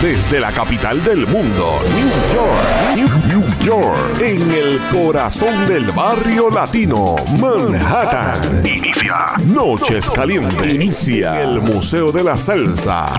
Desde la capital del mundo, New York, New, York, en el corazón del barrio latino, Manhattan. Inicia Noches Calientes. Inicia. El Museo de la Salsa.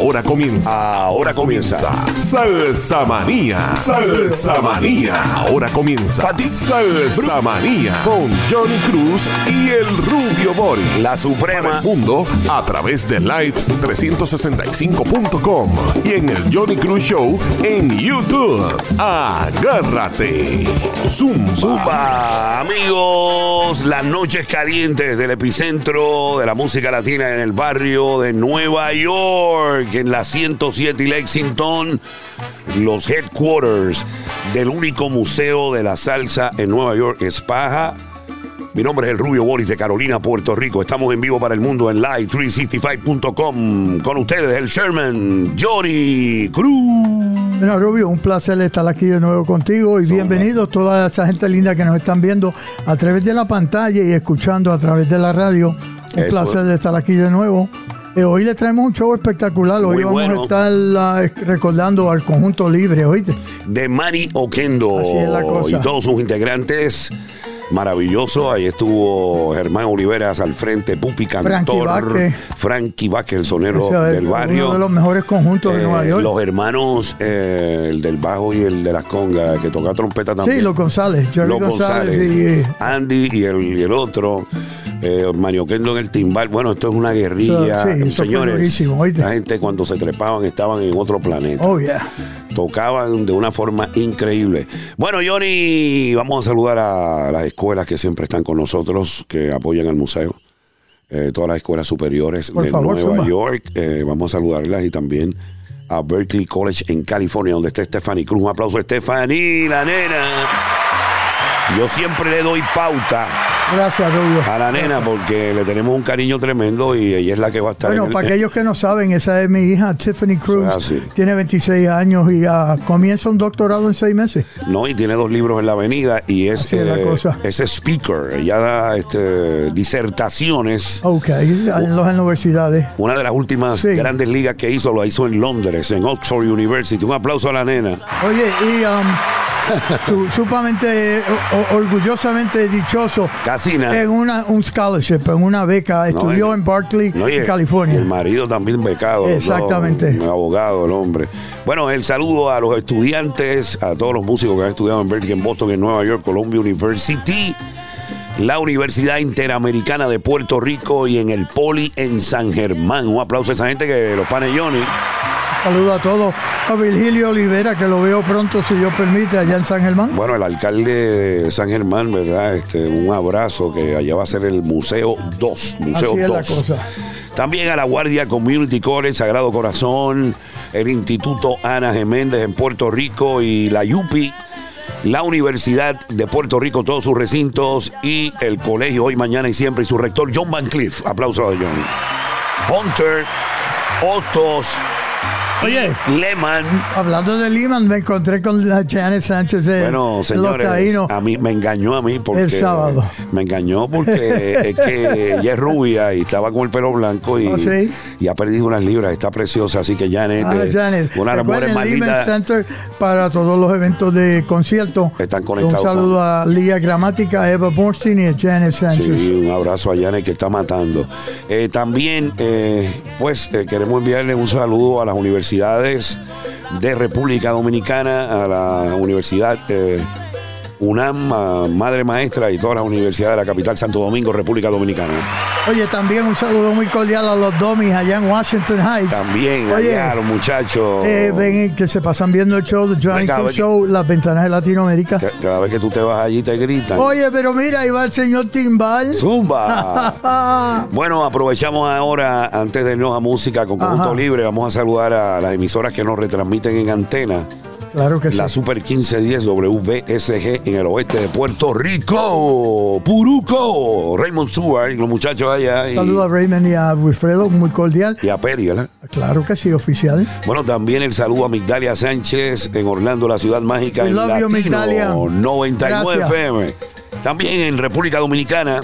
Ahora comienza. Ahora comienza. Salsa Manía. Salsa Manía. Ahora comienza. Salsa Manía. Con Johnny Cruz y el Rubio Boris. La Suprema. El mundo a través de live365.com y en el Johnny Cruz Show en YouTube. Agárrate. Zumba. Zumba, amigos, las noches calientes del epicentro de la música latina en el barrio de Nueva York, en la 107 y Lexington, los headquarters del único museo de la salsa en Nueva York, Espaja. Mi nombre es el Rubio Boris de Carolina, Puerto Rico. Estamos en vivo para el mundo en live365.com. Con ustedes, el Sherman, Johnny Cruz. Mira, Rubio, un placer estar aquí de nuevo contigo y bienvenidos toda esa gente linda que nos están viendo a través de la pantalla y escuchando a través de la radio. Un Eso placer de estar aquí de nuevo. Eh, hoy le traemos un show espectacular. Hoy Muy vamos bueno. a estar recordando al conjunto libre, ¿oíste? de Manny Oquendo Así es la cosa. y todos sus integrantes. Maravilloso, ahí estuvo Germán Oliveras al frente, Pupi Cantor, Frankie Vázquez. El sonero O sea, del uno barrio. de los mejores conjuntos de Eh, Nueva York. Los hermanos, eh, el del bajo y el de las congas, que toca trompeta también. Sí, los González, Jerry Los González, González, y eh, Andy y el, y el otro. Eh, Mario Kendo en el timbal. Bueno, esto es una guerrilla. Sí, Señores, la gente cuando se trepaban estaban en otro planeta oh yeah. Tocaban de una forma increíble. Bueno, Johnny, vamos a saludar a las escuelas que siempre están con nosotros, que apoyan al museo. Eh, todas las escuelas superiores Por de favor, Nueva. York. Eh, vamos a saludarlas y también a Berkeley College en California, donde está Stephanie Cruz. Un aplauso a Stephanie, la nena. Yo siempre le doy pauta Gracias, Rubio. a la nena porque le tenemos un cariño tremendo y ella es la que va a estar Bueno, en el- para aquellos que no saben, esa es mi hija, Tiffany Cruz. Tiene 26 años y ah, comienza un doctorado en seis meses. No, y tiene dos libros en la avenida y es, es la eh, cosa. es speaker. Ella da este, disertaciones. Ok, en las universidades. Una de las últimas Sí. grandes ligas que hizo lo hizo en Londres, en Oxford University. Un aplauso a la nena. Oye, y um, sumamente, orgullosamente dichoso Casi nada. en una, un scholarship, en una beca. Estudió No, en Berkeley, No, en California. El marido también becado. ¿no? Exactamente. Un abogado, el hombre. Bueno, el saludo a los estudiantes, a todos los músicos que han estudiado en Berkeley, en Boston, en Nueva York, Columbia University, la Universidad Interamericana de Puerto Rico y en el Poli en San Germán. Un aplauso a esa gente que los panes Johnny. Saludo a todos. A Virgilio Olivera, que lo veo pronto, si Dios permite, allá en San Germán. Bueno, el alcalde de San Germán, ¿verdad? Este, un abrazo que allá va a ser el Museo 2. Museo Así es la 2. cosa. También a la Guardia Community College, Sagrado Corazón, el Instituto Ana Geméndez en Puerto Rico y la YUPI, la Universidad de Puerto Rico, todos sus recintos y el colegio hoy, mañana y siempre y su rector John Van Cliff. Aplauso a John. Hunter, Otos, Oye. Lehman. Hablando de Lehman, me encontré con la Janet Sánchez de Bueno, Los señores, Taínos. a mí me engañó a mí porque El sábado. me engañó porque es que ella es rubia y estaba con el pelo blanco y, ¿Oh, sí? y ha perdido unas libras, está preciosa, así que Janet, Ah, eh, Janet. una de las Lehman. Center para todos los eventos de concierto. Están conectados Un saludo a Lía Gramática, a Eva Borstein y a Janet Sánchez. Sí, un abrazo a Janet que está matando. Eh, también, eh, pues, eh, queremos enviarle un saludo a las universidades de República Dominicana, a la Universidad eh, UNAM, Madre Maestra y todas las universidades de la capital Santo Domingo, República Dominicana. Oye, también un saludo muy cordial a los Domis allá en Washington Heights. También Oye, allá los muchachos. eh, ven que se pasan viendo el show de Johnny. Show, las ventanas de Latinoamérica. Ca- Cada vez que tú te vas allí te gritan. Oye, pero mira, ahí va el señor Timbal. Zumba. Bueno, aprovechamos ahora, antes de irnos a música con Conjunto Ajá. Libre, vamos a saludar a las emisoras que nos retransmiten en antena. Claro que sí. La Super 1510 WVSG en el oeste de Puerto Rico. Puruco. Raymond Stewart y los muchachos allá. Y, Saludo a Raymond y a Wilfredo, muy cordial. y a Peri, ¿verdad? Claro que sí, oficial. Bueno, también el saludo a Migdalia Sánchez en Orlando, la ciudad mágica. We en love you, Latino Migdalia. 99 Gracias. FM. También en República Dominicana,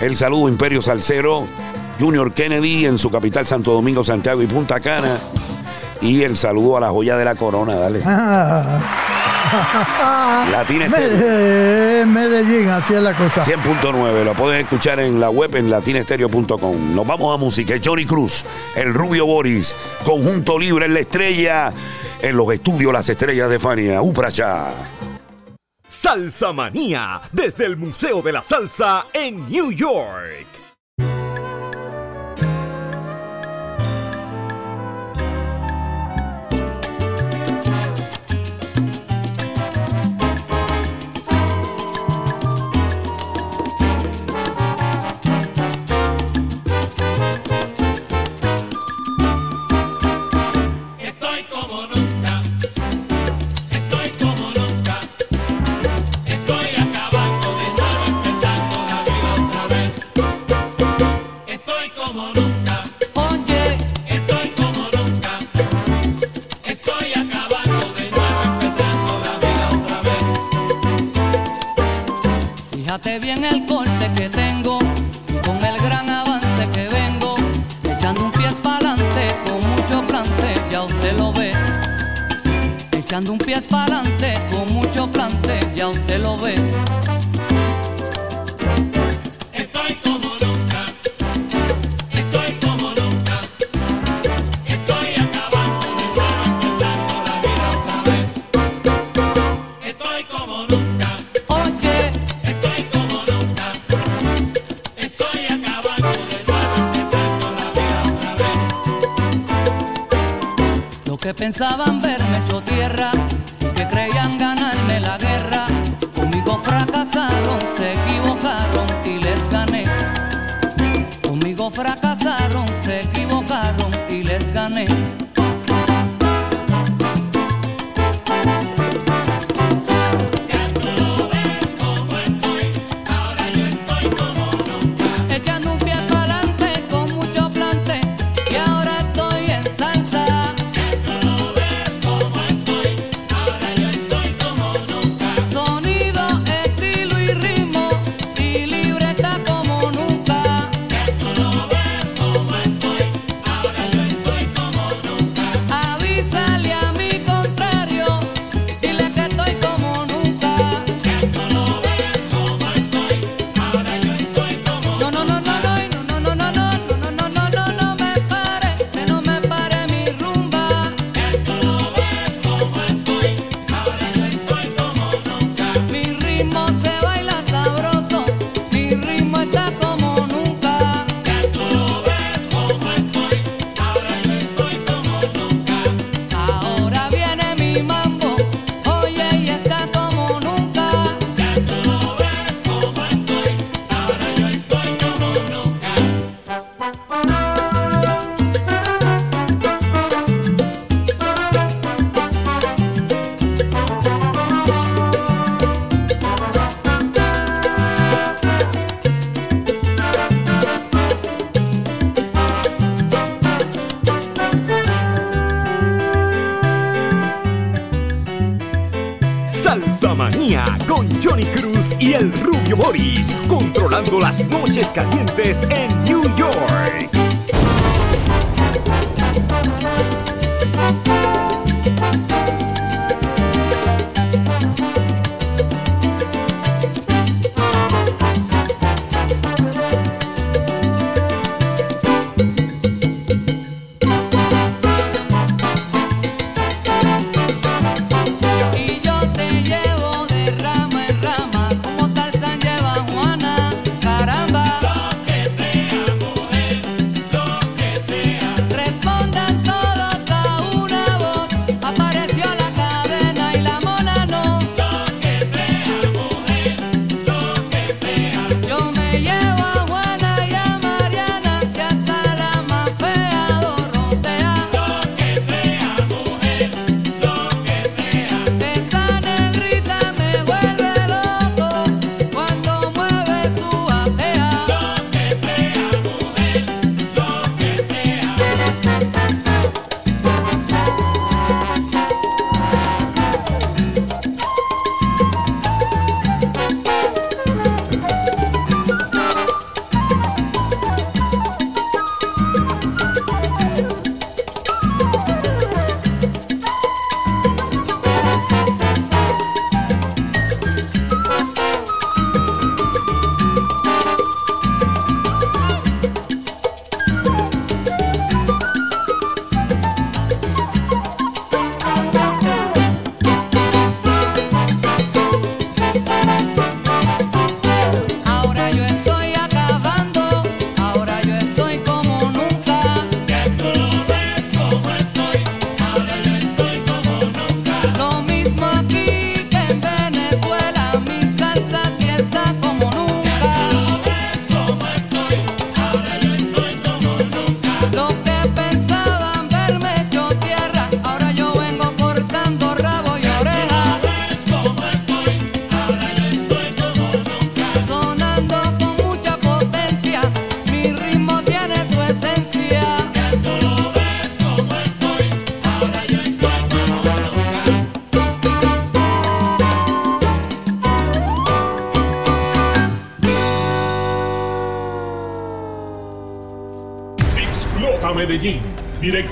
el saludo a Imperio Salcero, Junior Kennedy en su capital Santo Domingo, Santiago y Punta Cana. Y el saludo a la joya de la corona, dale. Latina Estéreo. Medellín, así es la cosa. 100.9, lo pueden escuchar en la web en latinestereo.com. Nos vamos a música. Johnny Cruz, el Rubio Boris, Conjunto Libre en la estrella, en los estudios Las Estrellas de Fania, Upracha. Salsa Manía, desde el Museo de la Salsa en New York.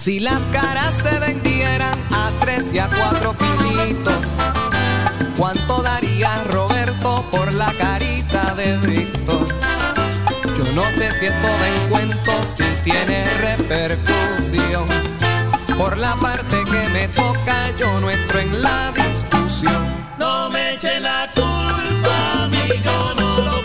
Si las caras se vendieran a tres y a cuatro pinitos, ¿cuánto daría Roberto por la carita de Víctor? Yo no sé si esto da cuento, si tiene repercusión. Por la parte que me toca, yo no entro en la discusión. No me eche la culpa, amigo, no lo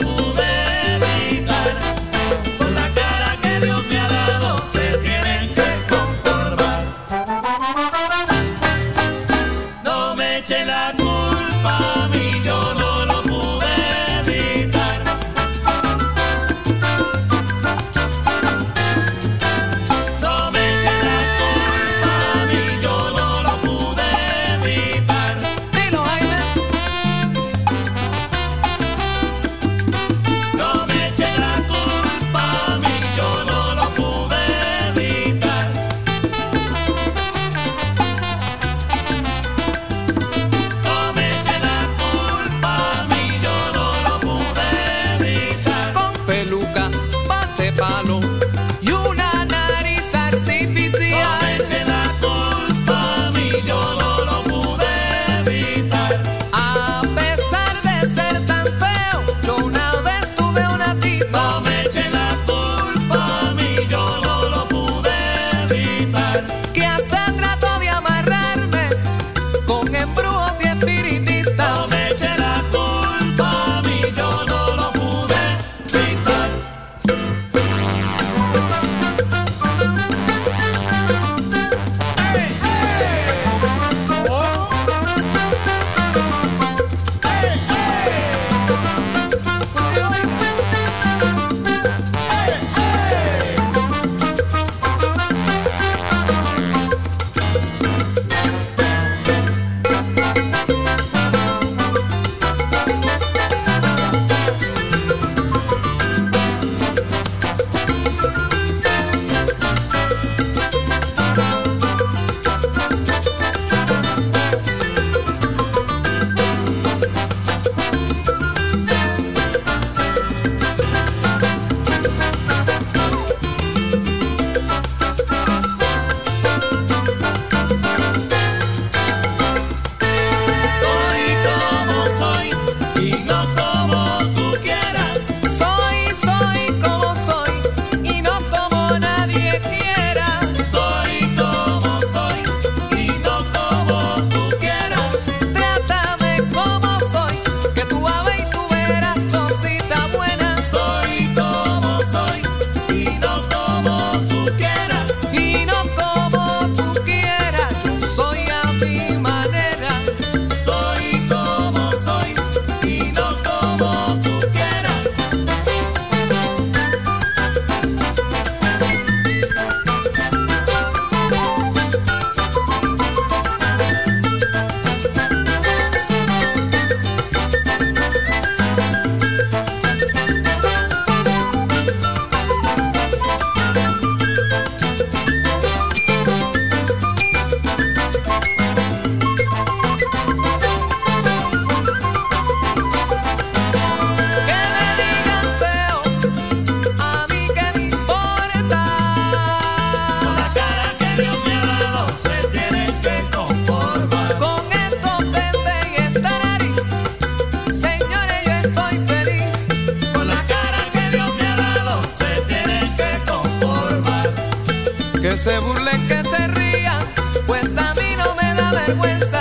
se burlen, que se rían, pues a mí no me da vergüenza.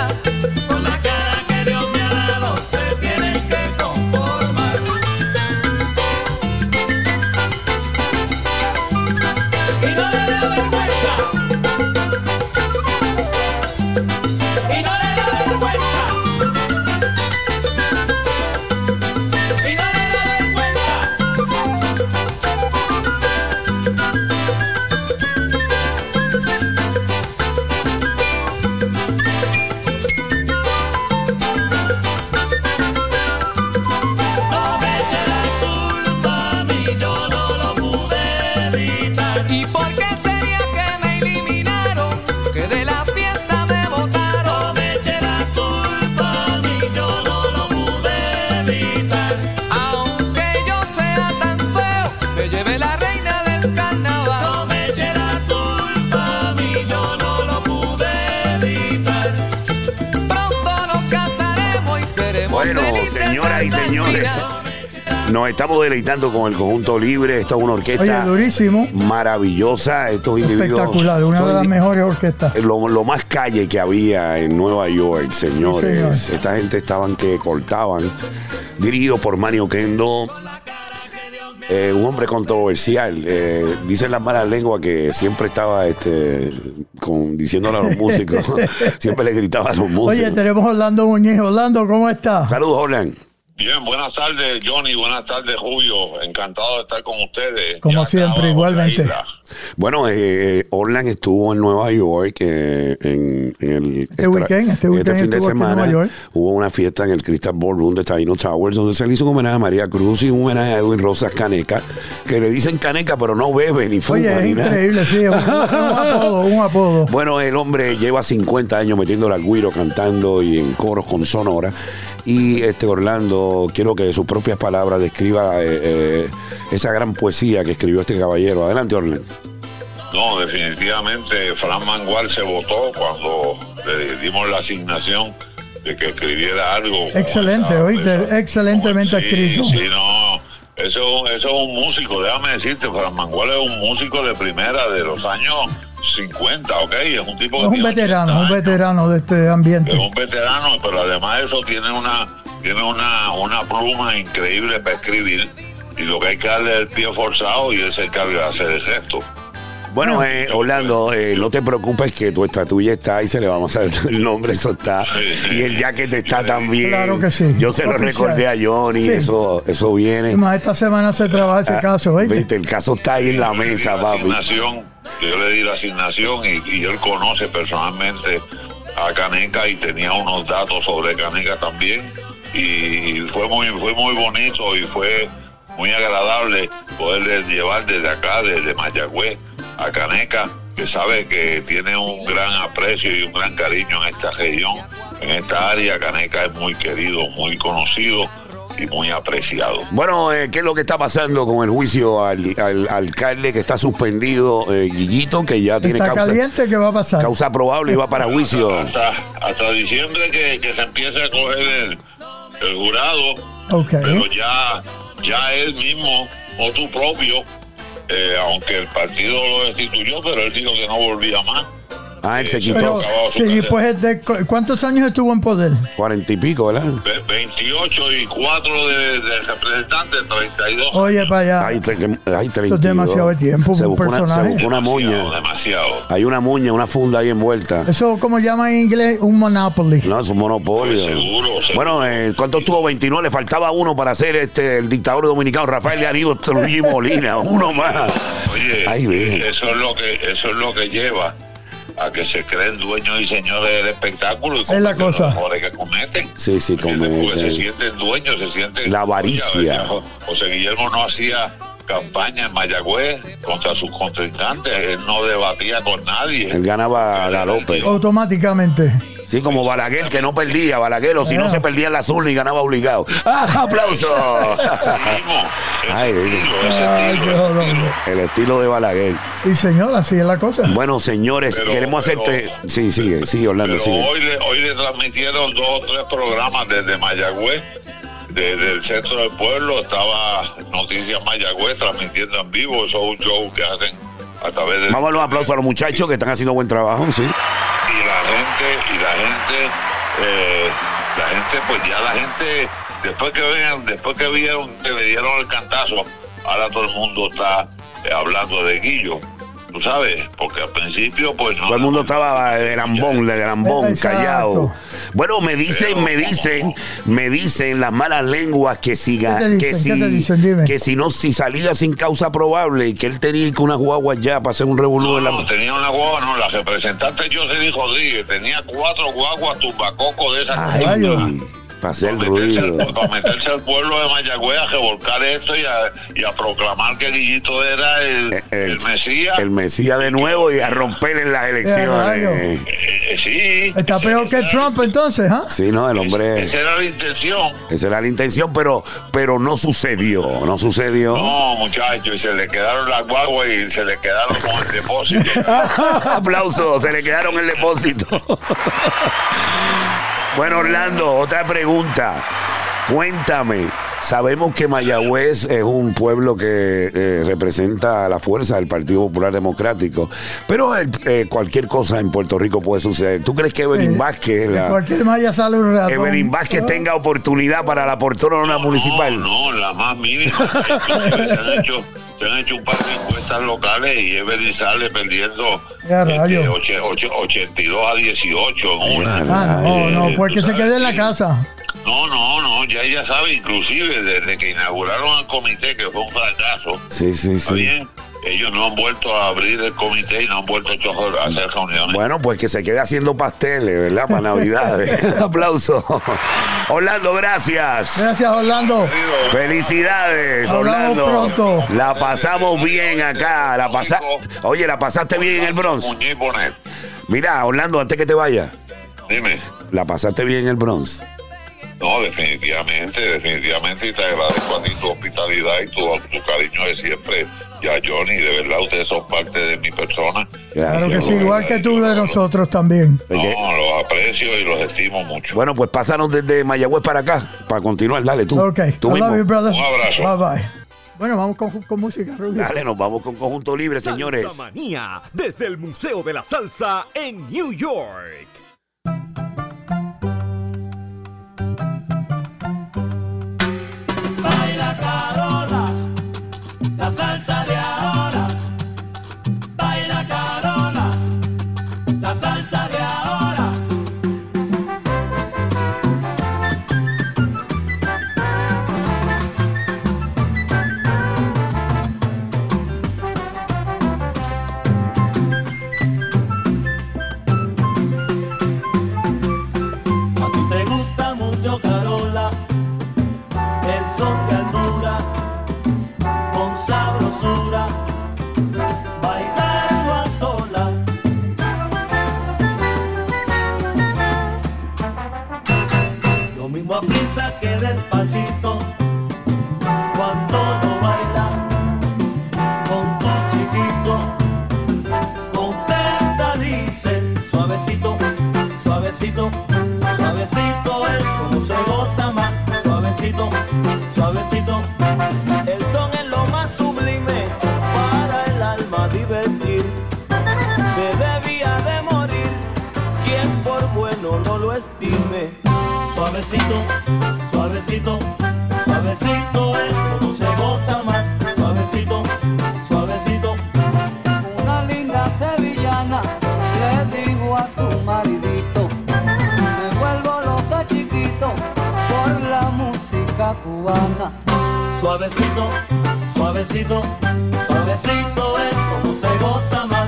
Estamos deleitando con el conjunto libre. Esto es una Oye, orquesta durísimo. maravillosa. Estos individuos. Espectacular, una de las mejores orquestas. Lo, lo más calle que había en Nueva York, señores. señor. Esta gente estaban que cortaban. Dirigido por Manny Oquendo. eh, un hombre controversial. Eh, dicen las malas lenguas que siempre estaba este, con, diciéndole a los músicos. siempre le gritaba a los músicos. Oye, tenemos a Orlando Muñiz. Orlando, ¿cómo está? Saludos, Orlan. Bien, buenas tardes, Johnny. Buenas tardes, Julio. Encantado de estar con ustedes. Como siempre, igualmente. Bueno, eh, Orlan estuvo en Nueva York eh, en, en el Este weekend, este weekend fin de en semana. Nueva York. Hubo una fiesta en el Crystal Ballroom de Taino Towers donde se le hizo un homenaje a María Cruz y un homenaje a Edwin Rosas Caneca, que le dicen Caneca, pero no bebe ni fuma Oye, es ni nada. increíble, sí. Un, un apodo, un apodo. Bueno, el hombre lleva 50 años metiéndole al guiro, cantando y en coros con sonora. Y este Orlando, quiero que de sus propias palabras describa eh, eh, esa gran poesía que escribió este caballero. Adelante, Orlando. No, definitivamente Fran Mangual se votó cuando le dimos la asignación de que escribiera algo. Excelente, esa- oíste, esa- excelentemente sí, escrito. Sí, no. Eso, eso es un músico, déjame decirte, Fran Mangual es un músico de primera de los años 50, ¿ok? Es un tipo que Es un veterano, 80 un veterano de este Es ambiente. un veterano, pero además de eso tiene una tiene una, una pluma increíble para escribir y lo que hay que darle es el pie forzado y él se encarga de hacer el gesto. Bueno, eh, Orlando, eh, no te preocupes que tu estatuilla está y se le vamos a dar el nombre, eso está. Y el jacket está también. Claro que sí. Yo se lo recordé a Johnny, Sí. eso, eso viene. Y más esta semana se trabaja ese Ah, caso, ¿oíste? Viste, el caso está ahí en la mesa, la papi. asignación, yo le di la asignación y, y él conoce personalmente a Caneca y tenía unos datos sobre Caneca también y fue muy fue muy bonito y fue muy agradable poderle llevar desde acá, desde Mayagüez a Caneca, que sabe que tiene un gran aprecio y un gran cariño en esta región, en esta área. Caneca es muy querido, muy conocido y muy apreciado. Bueno, eh, ¿qué es lo que está pasando con el juicio al, al alcalde que está suspendido, eh, Guillito, que ya tiene Está causa, caliente, ¿qué va a pasar? causa probable y va para juicio? hasta, hasta diciembre que, que se empiece a coger el, el jurado, Ok. pero ya, ya él mismo, o tú propio, eh, aunque el partido lo destituyó, pero él dijo que no volvía más. Ah, él se quitó Sí, pues, de- cu- ¿cuántos años estuvo en poder? cuarenta y pico, ¿verdad? Ve- 28 y 4 de, de representantes, 32. Oye, para allá. Hay, hay 32. Eso es demasiado tiempo Se buscó una, se personaje. buscó una demasiado, moña. demasiado. Hay una moña, una funda ahí envuelta. Eso, como llaman en inglés, un monopoly. No, es un monopolio. Pues seguro, seguro. Bueno, eh, ¿cuánto tuvo? 29. Le faltaba uno para ser este el dictador dominicano Rafael de Aníbal Trujillo y Molina. Uno más. Oye, Ay, eso es lo que eso es lo que lleva a que se creen dueños y señores del espectáculo y Es la cometen cosa. los errores que cometen. Sí, sí, ¿Entiendes? Porque se sienten dueños, se sienten La avaricia. Oye, José Guillermo no hacía campaña en Mayagüez contra sus contrincantes, él no debatía con nadie. Él ganaba a Galope. Automáticamente. Sí, como Balaguer, que no perdía. Balaguer, o si no se perdía en la urnas y ganaba obligado. ¡Ah, aplauso! Ay, estilo, ese Ay, estilo, qué ese jodón. estilo. El estilo de Balaguer. Y señor, así es la cosa. Bueno, señores, Pero- queremos pero- hacerte. Sí, sigue, sigue, Orlando, Pero sigue. hoy le, hoy le transmitieron dos o tres programas desde Mayagüez, desde el centro del pueblo, estaba Noticias Mayagüez transmitiendo en vivo, eso es un show que hacen a través de... Vamos a dar un aplauso a los muchachos que están haciendo buen trabajo, sí. Y la gente, y la gente, eh, la gente, pues ya la gente, después que vean, después que vieron que le dieron el cantazo, ahora todo el mundo está eh, hablando de Guillo. Tú sabes, porque al principio, pues no. Todo el mundo estaba de lambón, de Exacto. callado. Bueno, me dicen, me dicen, me dicen las malas lenguas que si, que ¿Qué si, que si no, si salía sin causa probable y que él tenía que unas guaguas ya para hacer un revolú No, en la. no, tenía una guagua, no, la representante Jocelyn Rodríguez tenía cuatro guaguas tumbacoco de esas Ay. Para hacer para, meterse ruido. al, para meterse al pueblo de Mayagüez a revolcar esto y a, y a proclamar que Guillito era el, el, Mesías. El Mesías de nuevo y a romper en las elecciones. Eh, eh, sí. Está peor que Trump entonces, ¿ah? Sí, no, el hombre. Esa era la intención. Esa era la intención, pero, pero no sucedió. No sucedió. No, muchachos, y se le quedaron las guaguas y se le quedaron con el depósito. Aplausos, se le quedaron el depósito. Bueno, Orlando, otra pregunta. Cuéntame, Sabemos que Mayagüez es un pueblo que eh, representa la fuerza del Partido Popular Democrático, pero eh, eh, cualquier cosa en Puerto Rico puede suceder. ¿Tú crees que Evelyn. Vázquez, la- cualquier malla sale un ratón. Evelyn Vázquez tenga oportunidad para la poltrona municipal? No, no, la más mínima. Se, han hecho, un par de encuestas locales y Evelyn sale perdiendo este, rayos. oche- oche- 82 a 18 en una. Ah, no, no, Eh, pues que se quede en la casa. No, no, no, ya ella sabe, inclusive desde que inauguraron el comité, que fue un fracaso, Sí, sí, ¿está sí. bien? Ellos no han vuelto a abrir el comité y no han vuelto a hacer reuniones. Bueno, pues que se quede haciendo pasteles, ¿verdad? Para Navidad. Aplauso. Orlando, gracias. Gracias, Orlando. Felicidades, Hablamos Orlando. pronto. La pasamos bien acá. La pasa... Oye, la pasaste bien en el Bronx. Mira, Orlando, antes que te vayas, dime. la pasaste bien en el Bronx. No, definitivamente, definitivamente, y te agradezco a ti tu hospitalidad y tu, tu cariño de siempre. Ya, Johnny, de verdad, ustedes son parte de mi persona. Claro que sí, igual que tú de nosotros también. No, los aprecio y los estimo mucho. Bueno, pues pásanos desde Mayagüez para acá, para continuar. Dale, tú. Ok, tú mismo. love you, brother. Un abrazo. Bye bye. Bueno, vamos con, con música, Rubio. Dale, nos vamos con Conjunto Libre, señores. Manía, desde el Museo de la Salsa en New York. Baila Carola, la salsa despacito, cuando no baila con tu chiquito, contenta dice, suavecito, suavecito, suavecito es como se goza más, suavecito, suavecito. El son es lo más sublime para el alma divertir. Se debía de morir quien por bueno no lo estime. Suavecito, cubana. Suavecito, suavecito, suavecito es como se goza más.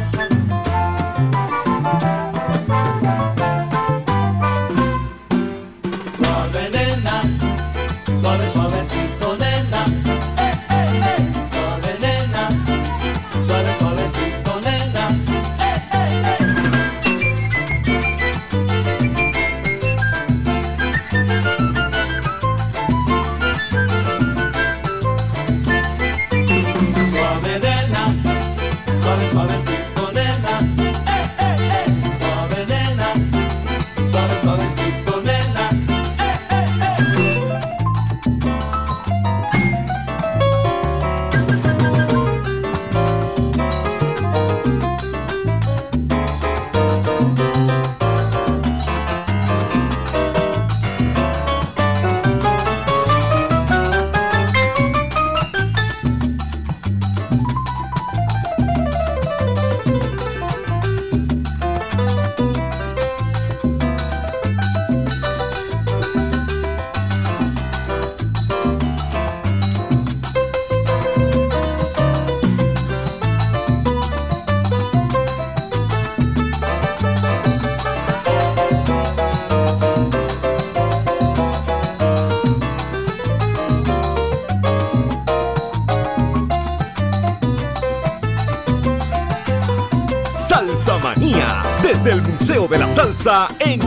De la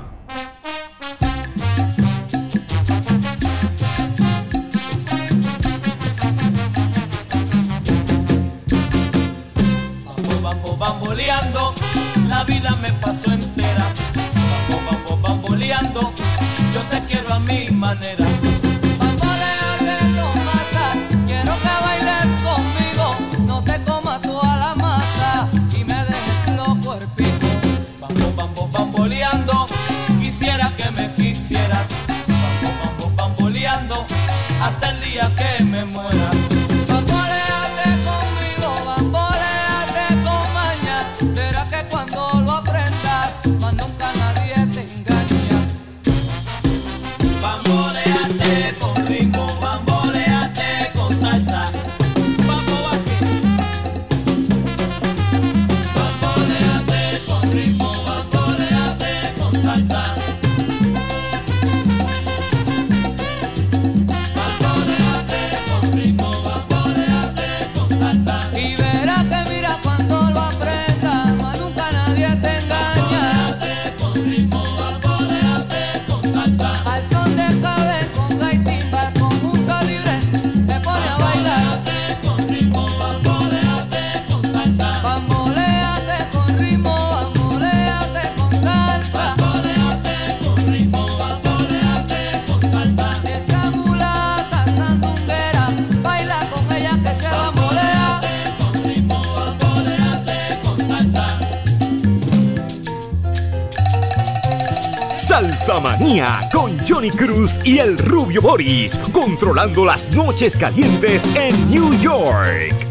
día que Con Johnny Cruz y el rubio Boris, controlando las noches calientes en New York.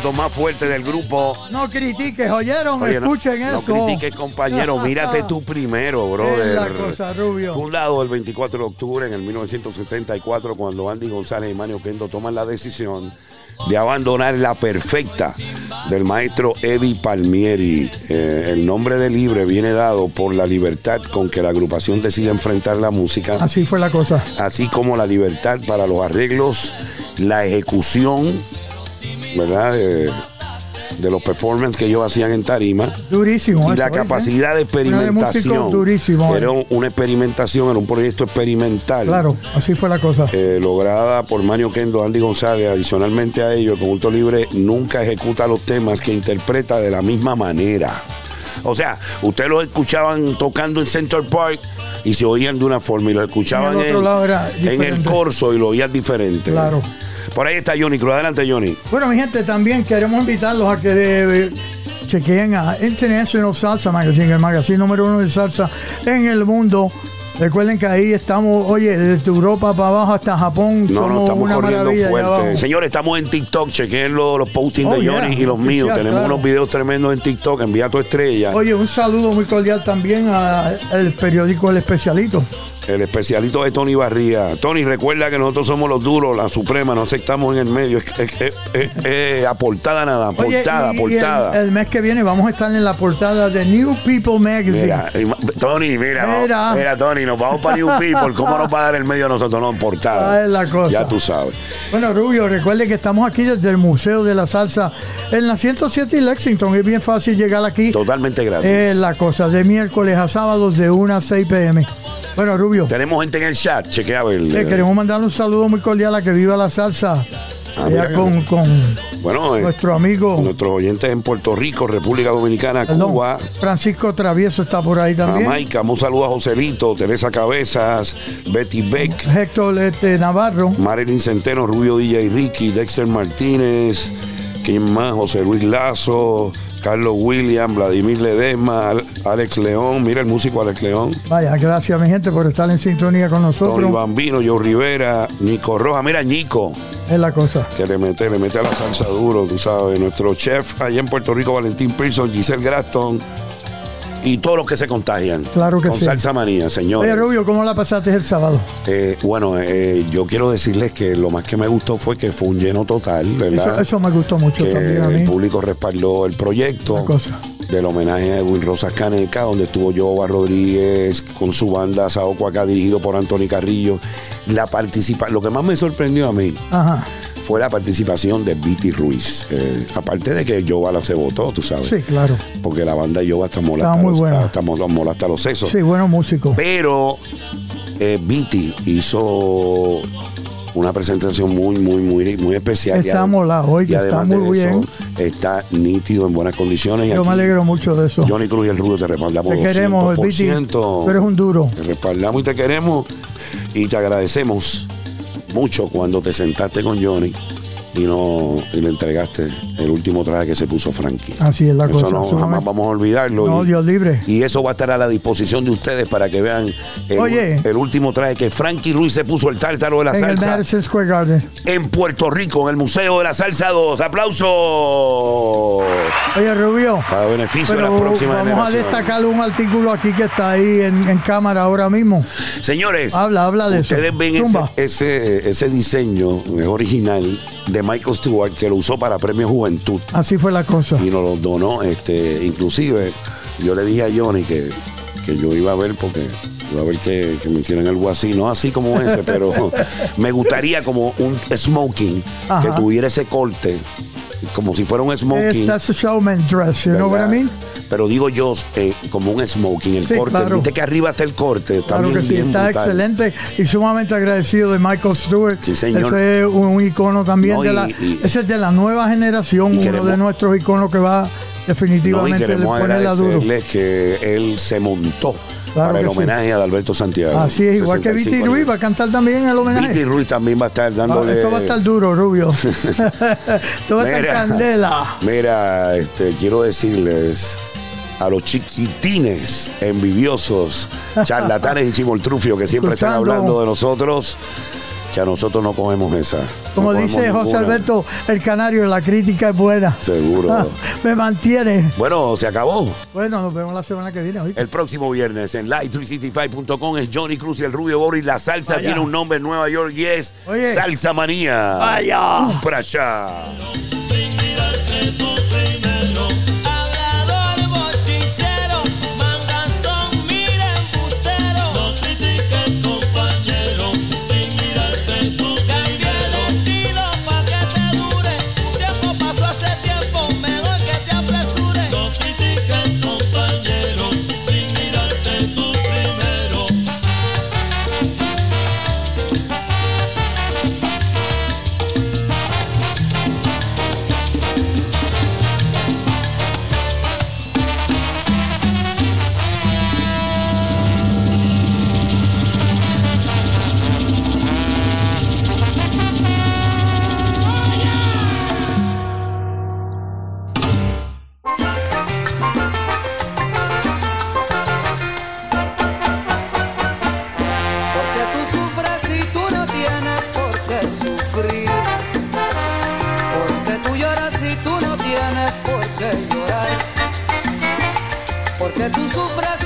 Éxitos más fuertes del grupo. No critiques, oyeron, Oye, no- escuchen no, eso. critiques, compañero. Mírate tú primero, brother. Es la cosa, Rubio. Fundado el 24 de octubre en el 1974, cuando Andy González y Mario Kendo toman la decisión de abandonar la perfecta del maestro Eddie Palmieri. Eh, el nombre de libre viene dado por la libertad con que la agrupación decide enfrentar la música Así fue la cosa. así como la libertad para los arreglos, la ejecución, ¿verdad? De, de los performances que ellos hacían en tarima Durísimo. y la capacidad de Una de experimentación. durísimo. Era eh. un- una experimentación, era un proyecto experimental. Claro, así fue la cosa. eh, lograda por Mario Kendo, Andy González. Adicionalmente a ello, el conjunto libre nunca ejecuta los temas que interpreta de la misma manera. O sea, ustedes los escuchaban tocando en Central Park y se oían de una forma y lo escuchaban En el en, en corso y lo oían diferente. Claro. Por ahí está Johnny Cruz. Adelante, Johnny. Bueno, mi gente, también queremos invitarlos a que eh, chequeen a International Salsa Magazine, el magazine número uno de salsa en el mundo. Recuerden que ahí estamos, oye, desde Europa para abajo hasta Japón. No, somos no, estamos una corriendo fuerte. Señores, estamos en TikTok. Chequen los, los postings Oh, de Johnny yeah, y los míos. Tenemos claro. unos videos tremendos en TikTok. Envía tu estrella. Oye, un saludo muy cordial también al periódico El Especialito. El especialito de Tony Barría. Tony, recuerda que nosotros somos los duros, la suprema, no aceptamos en el medio. Es, es- es- es- es aportada nada, Oye, portada, y- y portada. el, el mes que viene vamos a estar en la portada de New People Magazine. Mira, Tony, mira, Mira. mira, Tony, nos vamos para New People. ¿Cómo nos va a dar el medio a nosotros? No, portada. Ah, es la cosa. Ya tú sabes. Bueno, Rubio, recuerde que estamos aquí desde el Museo de la Salsa en la 107 y Lexington. Es bien fácil llegar aquí. Totalmente gratis. Es la cosa, de miércoles a sábados de 1 a 6 pm. Bueno, Rubio, Tenemos gente en el chat, chequea a ver. le queremos mandar un saludo muy cordial a que viva la salsa. Ah, mira, con, con Bueno, eh, nuestro amigo nuestros oyentes en Puerto Rico, República Dominicana, perdón, Cuba, Francisco Travieso está por ahí también. Jamaica. Un saludo a Joselito, Teresa Cabezas, Betty Beck. Héctor este, Navarro. Marilyn Centeno, Rubio DJ Ricky, Dexter Martínez, ¿quién más? José Luis Lazo, Carlos William, Vladimir Ledesma, Al- Alex León, mira el músico Alex León, Vaya, gracias mi gente por estar en sintonía con Tony nosotros. Bambino, Joe Rivera, Nico Roja, mira Nico, Es la cosa. que le mete, le mete a la salsa duro, tú sabes, nuestro chef allá en Puerto Rico, Valentín Pearson, Giselle Graston, y todos los que se contagian. Claro que con sí. salsa manía, señores. Oye, Rubio, ¿cómo la pasaste el sábado? Eh, bueno, eh, yo quiero decirles que lo más que me gustó fue que fue un lleno total, ¿verdad? Eso, eso me gustó mucho que también a el público respaldó el proyecto del homenaje a Edwin Rosas Caneca, donde estuvo Joba Rodríguez con su banda Saoco acá dirigido por Anthony Carrillo. La participa lo que más me sorprendió a mí Ajá. Fue la participación de Viti Ruiz. Eh, aparte de que Joba la se votó, tú sabes. Sí, claro. Porque la banda de Joba está mola Estaba hasta muy los, buena. está mola- mola hasta los sesos. Sí, buenos músicos. Pero eh, Viti hizo una presentación muy, muy, muy, muy especial. Está molado, oye, y que está muy eso, bien. Está nítido, en buenas condiciones. Yo me alegro mucho de eso. Johnny Cruz y el Rubio te respaldamos. Te queremos, el Viti. 200%. Tú eres un duro. Te respaldamos y te queremos. Y te agradecemos mucho cuando te sentaste con Johnny y no y le entregaste el último traje que se puso Frankie. Así es la Eso cosa, no sumamente. jamás vamos a olvidarlo. No, y, Dios libre. y eso va a estar a la disposición de ustedes para que vean el, Oye. el último traje que Frankie Ruiz se puso el tártaro de la En el salsa Madison Square Garden. en Puerto Rico, en el Museo de la Salsa 2. ¡Aplausos! Oye, Rubio. Para beneficio de las próximas vamos a destacar un artículo aquí que está ahí en, en cámara ahora mismo. Señores, Habla, habla de eso. ustedes ven ese, ese, ese diseño es original de Michael Stewart que lo usó para Premio Juventud Así fue la cosa. y nos lo donó. Este, inclusive, yo le dije a Johnny que, que yo iba a ver porque iba a ver que, que me hicieran algo así, no así como ese, pero me gustaría como un smoking Ajá. que tuviera ese corte, como si fuera un smoking. That's a showman dress, you know what I ¿verdad? mean? Pero digo yo, eh, como un smoking, el Sí, corte. claro. Viste que arriba está el corte. Está Claro bien, que sí, bien está brutal. excelente y sumamente agradecido de Michael Stewart. Sí, señor. Ese es un, icono también No, de y- la, y- ese es de la nueva generación, uno queremos- de nuestros iconos que va No, y definitivamente le pone la duro. que él se montó Claro para el sí. homenaje a Adalberto Santiago. Así es, igual que Viti 65 Ruiz va a cantar también el homenaje. Viti Ruiz también va a estar Ah, dándole. esto va a estar duro, Rubio. esto va a estar Mira. candela. Mira, este, quiero decirles a los chiquitines envidiosos, charlatanes y chimoltrufios que siempre están hablando de nosotros, que a nosotros no cogemos esa. Como No dice José ninguna. Alberto el Canario, la crítica es buena. Seguro. Me mantiene. Bueno, se acabó. Bueno, nos vemos la semana que viene. ¿oíste? El próximo viernes en live365.com es Johnny Cruz y el Rubio Boris. La salsa Vaya. tiene un nombre en Nueva York y es Oye. Salsa Manía. Vaya. Un Porque tú sufres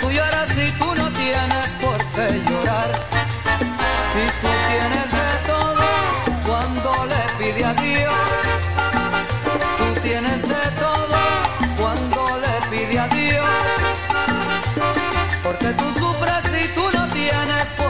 tú lloras si tú no tienes por qué llorar. Y tú tienes de todo cuando le pide a Dios. Tú tienes de todo cuando le pide a Dios. Porque tú sufres si tú no tienes por qué.